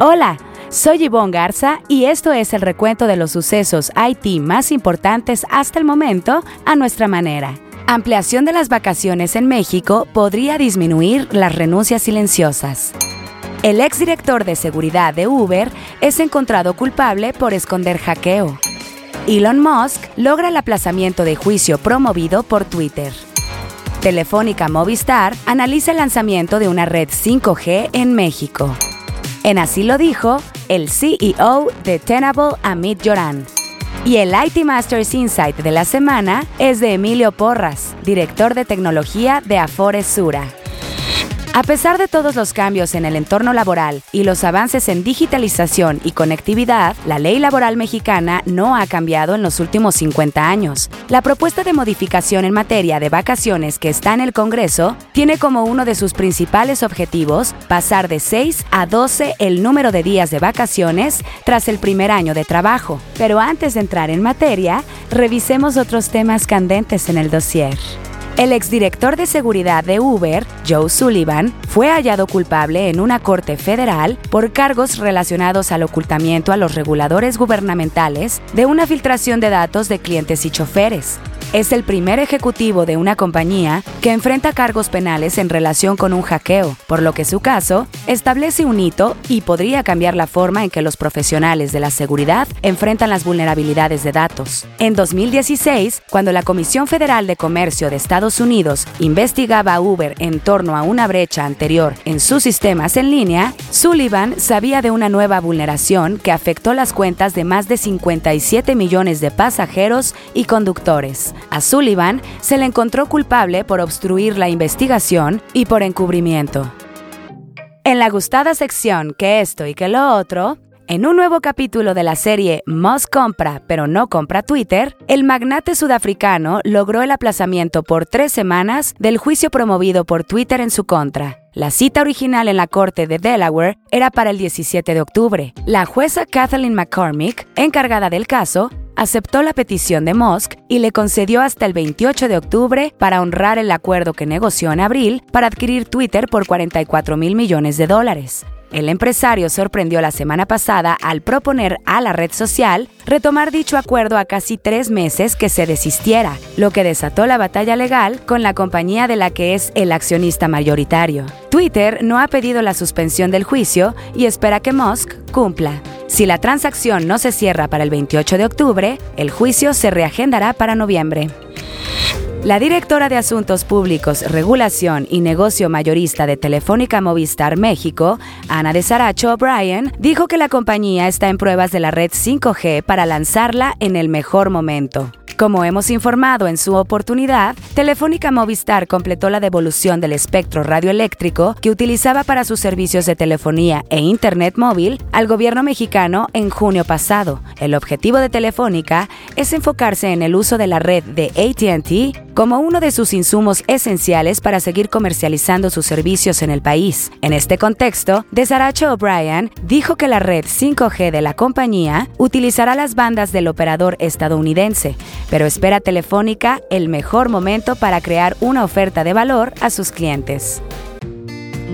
Hola, soy Yvonne Garza y esto es el recuento de los sucesos IT más importantes hasta el momento a nuestra manera. Ampliación de las vacaciones en México podría disminuir las renuncias silenciosas. El exdirector de seguridad de Uber es encontrado culpable por esconder hackeo. Elon Musk logra el aplazamiento de juicio promovido por Twitter. Telefónica Movistar analiza el lanzamiento de una red 5G en México. En así lo dijo el CEO de Tenable, Amit Joran. Y el IT Masters Insight de la semana es de Emilio Porras, director de tecnología de Afore Sura. A pesar de todos los cambios en el entorno laboral y los avances en digitalización y conectividad, la ley laboral mexicana no ha cambiado en los últimos 50 años. La propuesta de modificación en materia de vacaciones que está en el Congreso tiene como uno de sus principales objetivos pasar de 6 a 12 el número de días de vacaciones tras el primer año de trabajo. Pero antes de entrar en materia, revisemos otros temas candentes en el dossier. El exdirector de seguridad de Uber, Joe Sullivan, fue hallado culpable en una corte federal por cargos relacionados al ocultamiento a los reguladores gubernamentales de una filtración de datos de clientes y choferes. Es el primer ejecutivo de una compañía que enfrenta cargos penales en relación con un hackeo, por lo que su caso establece un hito y podría cambiar la forma en que los profesionales de la seguridad enfrentan las vulnerabilidades de datos. En 2016, cuando la Comisión Federal de Comercio de Estados Unidos investigaba a Uber en torno a una brecha anterior en sus sistemas en línea, Sullivan sabía de una nueva vulneración que afectó las cuentas de más de 57 millones de pasajeros y conductores. A Sullivan se le encontró culpable por obstruir la investigación y por encubrimiento. En la gustada sección que esto y que lo otro, en un nuevo capítulo de la serie Musk compra, pero no compra Twitter, el magnate sudafricano logró el aplazamiento por tres semanas del juicio promovido por Twitter en su contra. La cita original en la Corte de Delaware era para el 17 de octubre. La jueza Kathleen McCormick, encargada del caso, aceptó la petición de Musk y le concedió hasta el 28 de octubre para honrar el acuerdo que negoció en abril para adquirir Twitter por 44 mil millones de dólares. El empresario sorprendió la semana pasada al proponer a la red social retomar dicho acuerdo a casi tres meses que se desistiera, lo que desató la batalla legal con la compañía de la que es el accionista mayoritario. Twitter no ha pedido la suspensión del juicio y espera que Musk cumpla. Si la transacción no se cierra para el 28 de octubre, el juicio se reagendará para noviembre. La directora de Asuntos Públicos, Regulación y Negocio Mayorista de Telefónica Movistar México, Ana de Saracho O'Brien, dijo que la compañía está en pruebas de la red 5G para lanzarla en el mejor momento. Como hemos informado en su oportunidad, Telefónica Movistar completó la devolución del espectro radioeléctrico que utilizaba para sus servicios de telefonía e Internet móvil al gobierno mexicano en junio pasado. El objetivo de Telefónica es enfocarse en el uso de la red de ATT como uno de sus insumos esenciales para seguir comercializando sus servicios en el país. En este contexto, Desaracho O'Brien dijo que la red 5G de la compañía utilizará las bandas del operador estadounidense, pero espera Telefónica el mejor momento para crear una oferta de valor a sus clientes.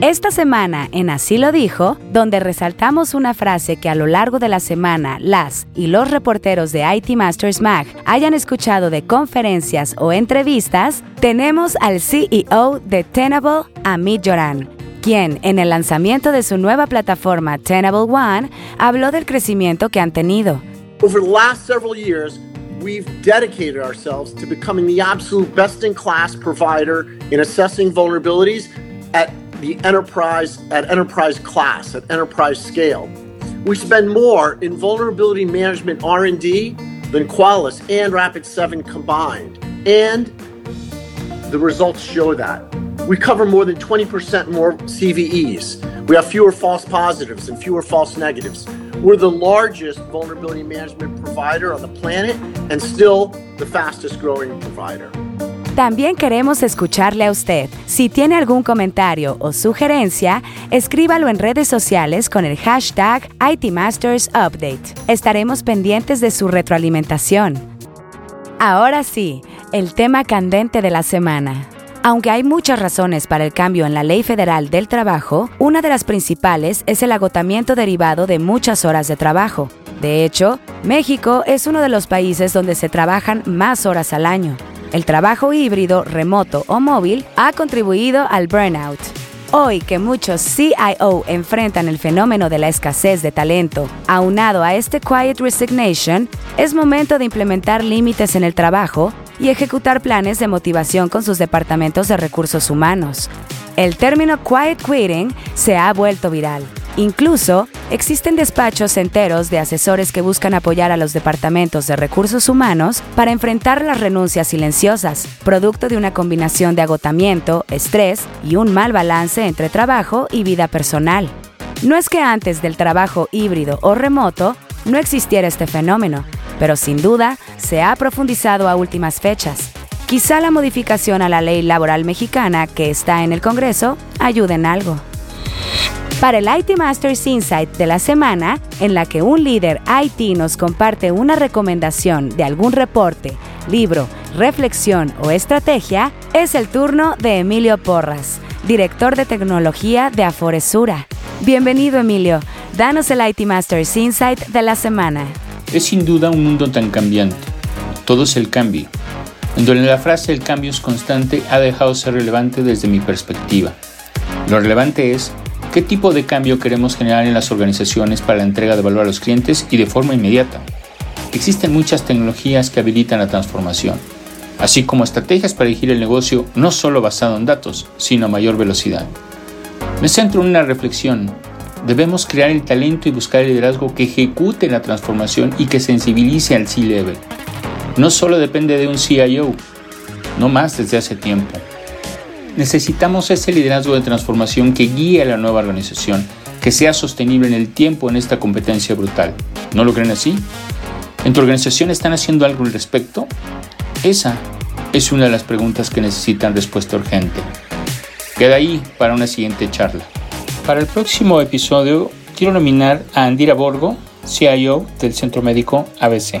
Esta semana en Así lo dijo, donde resaltamos una frase que a lo largo de la semana las y los reporteros de IT Masters Mag hayan escuchado de conferencias o entrevistas, tenemos al CEO de Tenable, Amit Joran, quien en el lanzamiento de su nueva plataforma Tenable One habló del crecimiento que han tenido. Over the last several years, we've dedicated ourselves to becoming the absolute best in class provider in assessing vulnerabilities at the enterprise at enterprise class, at enterprise scale. We spend more in vulnerability management R&D than Qualys and Rapid7 combined. And the results show that. We cover more than 20% more CVEs. We have fewer false positives and fewer false negatives. We're the largest vulnerability management provider on the planet and still the fastest growing provider. También queremos escucharle a usted. Si tiene algún comentario o sugerencia, escríbalo en redes sociales con el hashtag ITMastersUpdate. Estaremos pendientes de su retroalimentación. Ahora sí, el tema candente de la semana. Aunque hay muchas razones para el cambio en la Ley Federal del Trabajo, una de las principales es el agotamiento derivado de muchas horas de trabajo. De hecho, México es uno de los países donde se trabajan más horas al año. El trabajo híbrido, remoto o móvil ha contribuido al burnout. Hoy que muchos CIO enfrentan el fenómeno de la escasez de talento, aunado a este quiet resignation, es momento de implementar límites en el trabajo y ejecutar planes de motivación con sus departamentos de recursos humanos. El término quiet quitting se ha vuelto viral. Incluso existen despachos enteros de asesores que buscan apoyar a los departamentos de recursos humanos para enfrentar las renuncias silenciosas, producto de una combinación de agotamiento, estrés y un mal balance entre trabajo y vida personal. No es que antes del trabajo híbrido o remoto no existiera este fenómeno, pero sin duda se ha profundizado a últimas fechas. Quizá la modificación a la ley laboral mexicana que está en el Congreso ayude en algo. Para el IT Masters Insight de la semana, en la que un líder IT nos comparte una recomendación de algún reporte, libro, reflexión o estrategia, es el turno de Emilio Porras, director de tecnología de Aforesura. Bienvenido Emilio, danos el IT Masters Insight de la semana. Es sin duda un mundo tan cambiante. Todo es el cambio. En donde la frase el cambio es constante ha dejado ser relevante desde mi perspectiva. Lo relevante es qué tipo de cambio queremos generar en las organizaciones para la entrega de valor a los clientes y de forma inmediata. Existen muchas tecnologías que habilitan la transformación, así como estrategias para dirigir el negocio no solo basado en datos, sino a mayor velocidad. Me centro en una reflexión Debemos crear el talento y buscar el liderazgo que ejecute la transformación y que sensibilice al C-Level. No solo depende de un CIO, no más desde hace tiempo. Necesitamos ese liderazgo de transformación que guíe a la nueva organización, que sea sostenible en el tiempo en esta competencia brutal. ¿No lo creen así? ¿En tu organización están haciendo algo al respecto? Esa es una de las preguntas que necesitan respuesta urgente. Queda ahí para una siguiente charla. Para el próximo episodio quiero nominar a Andira Borgo, CIO del Centro Médico ABC.